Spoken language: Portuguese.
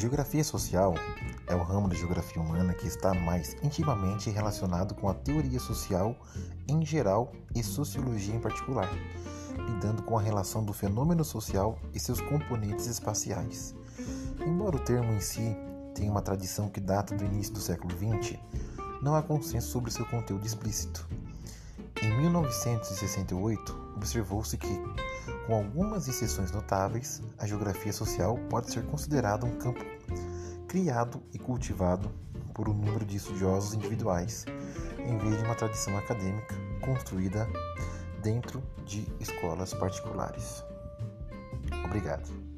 Geografia social é o ramo da geografia humana que está mais intimamente relacionado com a teoria social em geral e sociologia em particular, lidando com a relação do fenômeno social e seus componentes espaciais. Embora o termo em si tenha uma tradição que data do início do século XX, não há consenso sobre seu conteúdo explícito. Em 1968, observou-se que, com algumas exceções notáveis, a geografia social pode ser considerada um campo criado e cultivado por um número de estudiosos individuais, em vez de uma tradição acadêmica construída dentro de escolas particulares. Obrigado.